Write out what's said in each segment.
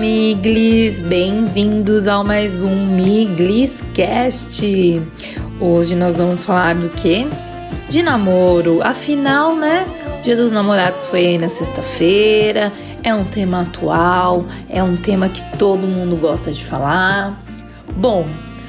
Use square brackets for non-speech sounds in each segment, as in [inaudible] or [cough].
Olá, Miglis! Bem-vindos ao mais um Migliscast. Hoje nós vamos falar do quê? De namoro. Afinal, né? O Dia dos Namorados foi aí na sexta-feira. É um tema atual, é um tema que todo mundo gosta de falar. Bom,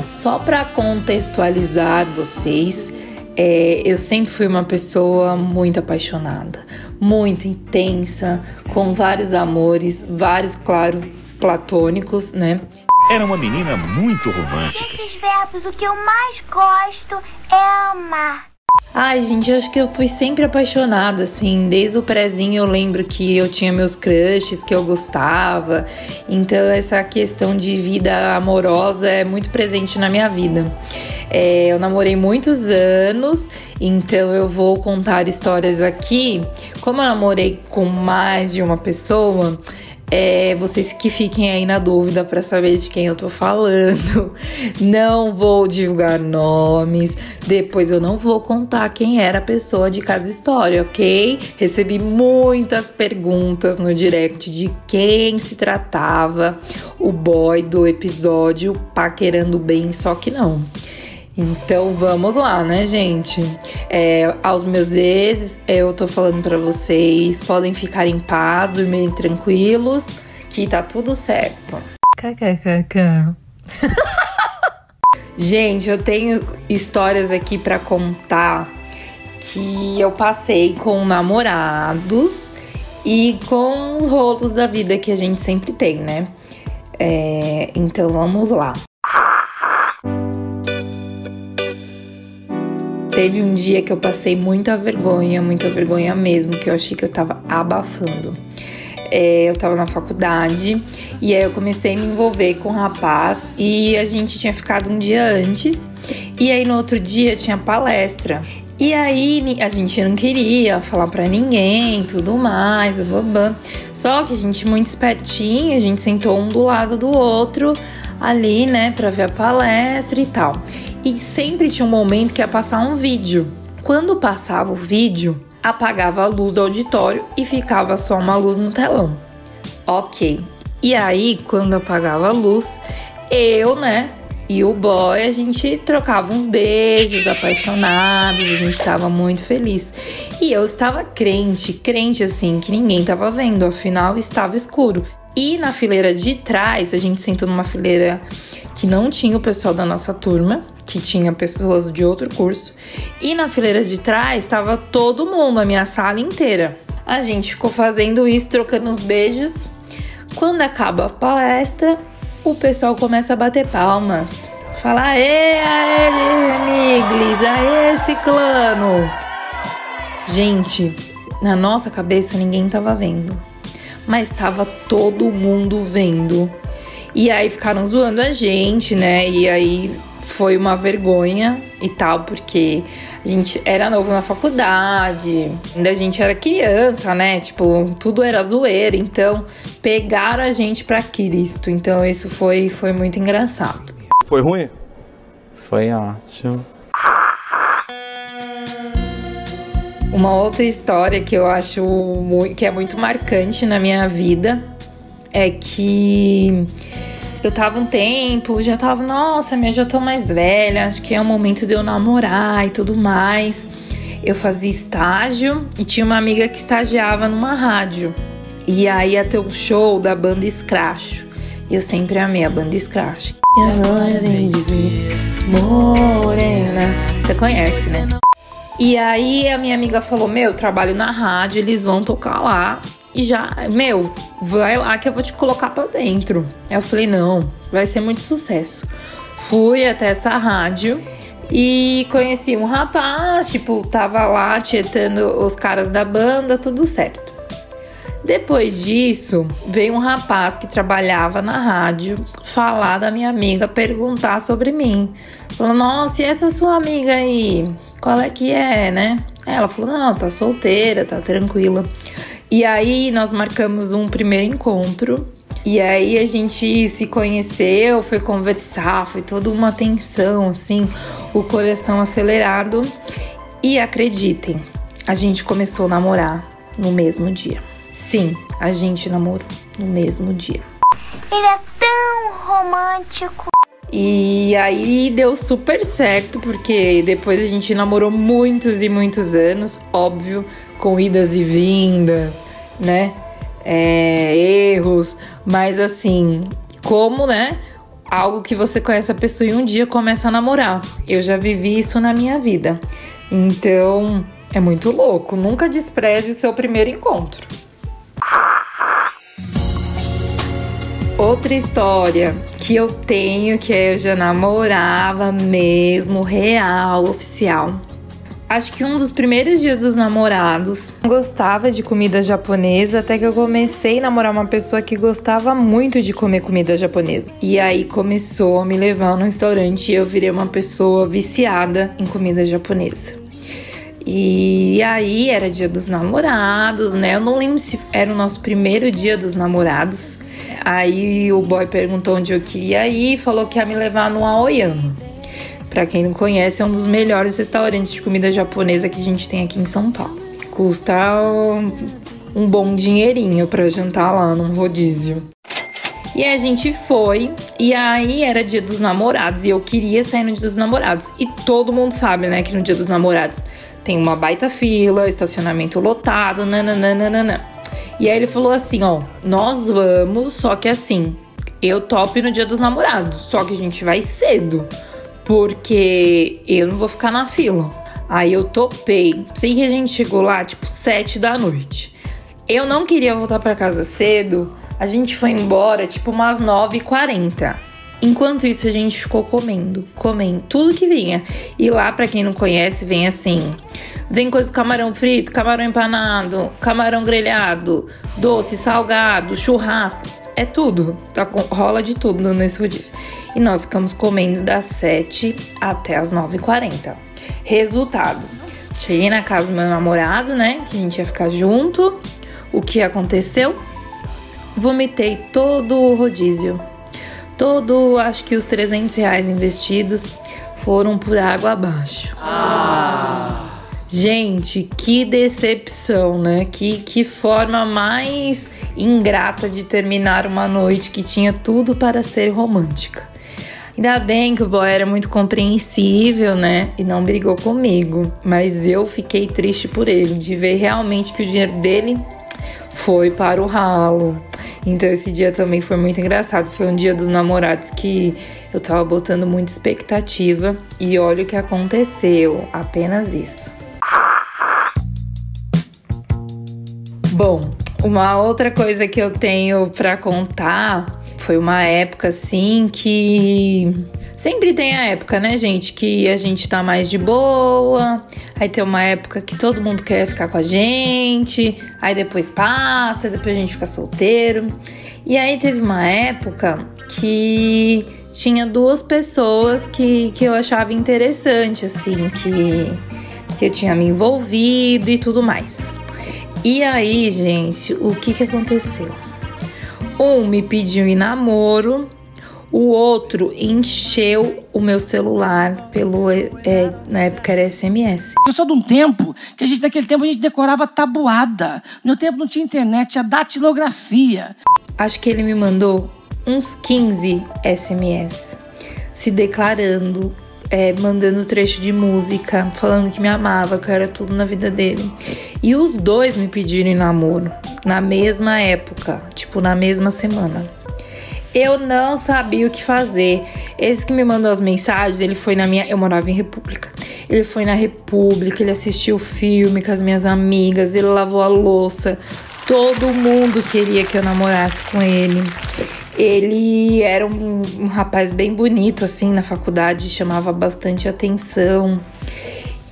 só para contextualizar vocês, é, eu sempre fui uma pessoa muito apaixonada, muito intensa, com vários amores, vários, claro, platônicos, né? Era uma menina muito romântica. Esses verbos, o que eu mais gosto é amar. Ai, gente, eu acho que eu fui sempre apaixonada, assim. Desde o prézinho eu lembro que eu tinha meus crushes que eu gostava. Então, essa questão de vida amorosa é muito presente na minha vida. É, eu namorei muitos anos, então eu vou contar histórias aqui. Como eu namorei com mais de uma pessoa, é, vocês que fiquem aí na dúvida para saber de quem eu tô falando. [laughs] Não vou divulgar nomes, depois eu não vou contar quem era a pessoa de cada história, ok? Recebi muitas perguntas no direct de quem se tratava o boy do episódio Paquerando Bem, só que não. Então vamos lá, né, gente? É, aos meus exes, eu tô falando para vocês, podem ficar em paz, dormirem tranquilos, que tá tudo certo. KKKK. [laughs] gente, eu tenho histórias aqui para contar que eu passei com namorados e com os rolos da vida que a gente sempre tem, né? É, então vamos lá. Teve um dia que eu passei muita vergonha, muita vergonha mesmo, que eu achei que eu tava abafando. É, eu tava na faculdade e aí eu comecei a me envolver com um rapaz e a gente tinha ficado um dia antes e aí no outro dia tinha palestra. E aí a gente não queria falar para ninguém, tudo mais, babá. Só que a gente muito espertinho, a gente sentou um do lado do outro ali, né, para ver a palestra e tal e sempre tinha um momento que ia passar um vídeo. Quando passava o vídeo, apagava a luz do auditório e ficava só uma luz no telão. Ok. E aí, quando apagava a luz, eu, né, e o boy, a gente trocava uns beijos apaixonados, a gente estava muito feliz. E eu estava crente, crente assim, que ninguém estava vendo, afinal estava escuro. E na fileira de trás, a gente sentou numa fileira que não tinha o pessoal da nossa turma, que tinha pessoas de outro curso. E na fileira de trás estava todo mundo, a minha sala inteira. A gente ficou fazendo isso, trocando uns beijos. Quando acaba a palestra, o pessoal começa a bater palmas. Fala, aê, aê, Miglis, aê, ciclano. Gente, na nossa cabeça ninguém tava vendo. Mas tava todo mundo vendo. E aí ficaram zoando a gente, né? E aí foi uma vergonha e tal, porque a gente era novo na faculdade, ainda a gente era criança, né? Tipo, tudo era zoeira, então pegaram a gente para Cristo. Então isso foi, foi muito engraçado. Foi ruim? Foi ótimo. Uma outra história que eu acho que é muito marcante na minha vida é que eu tava um tempo, já tava, nossa, minha, já tô mais velha, acho que é o momento de eu namorar e tudo mais. Eu fazia estágio e tinha uma amiga que estagiava numa rádio. E aí ia ter um show da banda Scratch. E eu sempre amei a banda Scratch. E agora vem dizer, Morena. Você conhece, né? E aí a minha amiga falou: Meu, eu trabalho na rádio, eles vão tocar lá e já, meu, vai lá que eu vou te colocar para dentro. Aí eu falei, não, vai ser muito sucesso. Fui até essa rádio e conheci um rapaz, tipo, tava lá tietando os caras da banda, tudo certo. Depois disso, veio um rapaz que trabalhava na rádio falar da minha amiga, perguntar sobre mim. Falou: Nossa, e essa sua amiga aí? Qual é que é, né? Ela falou: Não, tá solteira, tá tranquila. E aí nós marcamos um primeiro encontro E aí a gente se conheceu, foi conversar, foi toda uma tensão, assim, o coração acelerado. E acreditem, a gente começou a namorar no mesmo dia. Sim, a gente namorou no mesmo dia. Ele é tão romântico. E aí deu super certo, porque depois a gente namorou muitos e muitos anos, óbvio, com idas e vindas, né? É, erros, mas assim, como, né? Algo que você conhece a pessoa e um dia começa a namorar. Eu já vivi isso na minha vida. Então, é muito louco. Nunca despreze o seu primeiro encontro. Outra história que eu tenho que eu já namorava mesmo, real, oficial. Acho que um dos primeiros dias dos namorados, gostava de comida japonesa, até que eu comecei a namorar uma pessoa que gostava muito de comer comida japonesa. E aí começou a me levar no restaurante e eu virei uma pessoa viciada em comida japonesa. E aí era dia dos namorados, né? Eu não lembro se era o nosso primeiro dia dos namorados. Aí o boy perguntou onde eu queria ir e falou que ia me levar no Aoyama. Para quem não conhece, é um dos melhores restaurantes de comida japonesa que a gente tem aqui em São Paulo. Custa um, bom dinheirinho para jantar lá num rodízio. E a gente foi, e aí era dia dos namorados, e eu queria sair no dia dos namorados. E todo mundo sabe, né, que no dia dos namorados tem uma baita fila, estacionamento lotado, nananana. E aí ele falou assim: ó, nós vamos, só que assim, eu topo no dia dos namorados, só que a gente vai cedo porque eu não vou ficar na fila. Aí eu topei. Sei que a gente chegou lá, tipo, sete da noite. Eu não queria voltar para casa cedo. A gente foi embora, tipo, umas 9h40. Enquanto isso, a gente ficou comendo, comendo tudo que vinha. E lá, para quem não conhece, vem assim: vem coisa camarão frito, camarão empanado, camarão grelhado, doce, salgado, churrasco é tudo. Tá, rola de tudo nesse rodízio. E nós ficamos comendo das 7 até as 9h40. Resultado: cheguei na casa do meu namorado, né? Que a gente ia ficar junto. O que aconteceu? Vomitei todo o rodízio. Todo, acho que os 300 reais investidos foram por água abaixo. Ah. Gente, que decepção, né? Que, que forma mais ingrata de terminar uma noite que tinha tudo para ser romântica. Ainda bem que o boy era muito compreensível, né? E não brigou comigo. Mas eu fiquei triste por ele, de ver realmente que o dinheiro dele foi para o ralo. Então esse dia também foi muito engraçado. Foi um dia dos namorados que eu tava botando muita expectativa e olha o que aconteceu. Apenas isso. Bom, uma outra coisa que eu tenho para contar foi uma época assim que sempre tem a época, né, gente, que a gente tá mais de boa. Aí tem uma época que todo mundo quer ficar com a gente, aí depois passa, depois a gente fica solteiro. E aí teve uma época que tinha duas pessoas que, que eu achava interessante, assim, que, que eu tinha me envolvido e tudo mais. E aí, gente, o que que aconteceu? Um me pediu em namoro, o outro encheu o meu celular pelo. É, na época era SMS. Eu sou de um tempo que a gente, naquele tempo, a gente decorava tabuada. No meu tempo não tinha internet, tinha datilografia. Acho que ele me mandou uns 15 SMS se declarando é, mandando trecho de música, falando que me amava, que eu era tudo na vida dele. E os dois me pediram em namoro, na mesma época, tipo, na mesma semana. Eu não sabia o que fazer. Esse que me mandou as mensagens, ele foi na minha. Eu morava em República. Ele foi na República, ele assistiu o filme com as minhas amigas, ele lavou a louça. Todo mundo queria que eu namorasse com ele. Ele era um, um rapaz bem bonito, assim, na faculdade, chamava bastante atenção.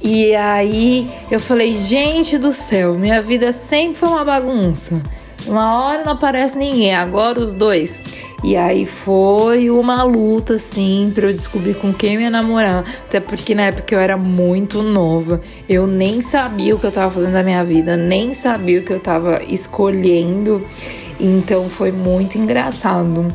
E aí eu falei, gente do céu, minha vida sempre foi uma bagunça. Uma hora não aparece ninguém, agora os dois. E aí foi uma luta, assim, pra eu descobrir com quem eu ia namorar. Até porque na época eu era muito nova. Eu nem sabia o que eu tava fazendo da minha vida, nem sabia o que eu tava escolhendo. Então foi muito engraçado.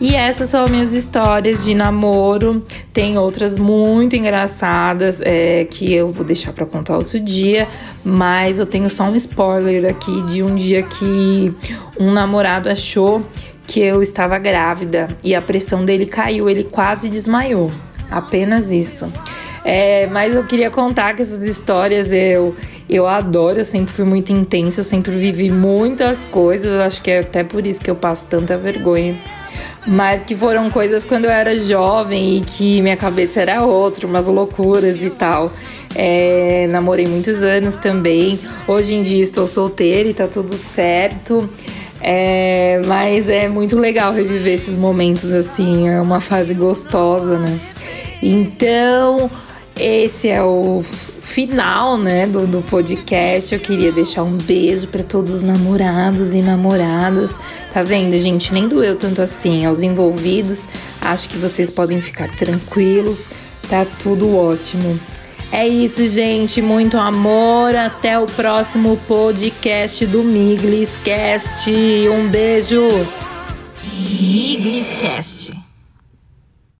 E essas são as minhas histórias de namoro. Tem outras muito engraçadas é, que eu vou deixar para contar outro dia, mas eu tenho só um spoiler aqui de um dia que um namorado achou que eu estava grávida e a pressão dele caiu, ele quase desmaiou. Apenas isso. É, mas eu queria contar que essas histórias eu, eu adoro, eu sempre fui muito intensa, eu sempre vivi muitas coisas, acho que é até por isso que eu passo tanta vergonha mas que foram coisas quando eu era jovem e que minha cabeça era outra, umas loucuras e tal. É, namorei muitos anos também. Hoje em dia estou solteira e tá tudo certo. É, mas é muito legal reviver esses momentos assim, é uma fase gostosa, né? Então, esse é o final, né, do, do podcast. Eu queria deixar um beijo para todos os namorados e namoradas. Tá vendo, gente? Nem doeu tanto assim. Aos envolvidos, acho que vocês podem ficar tranquilos. Tá tudo ótimo. É isso, gente. Muito amor. Até o próximo podcast do Migliscast. Um beijo. Migliscast.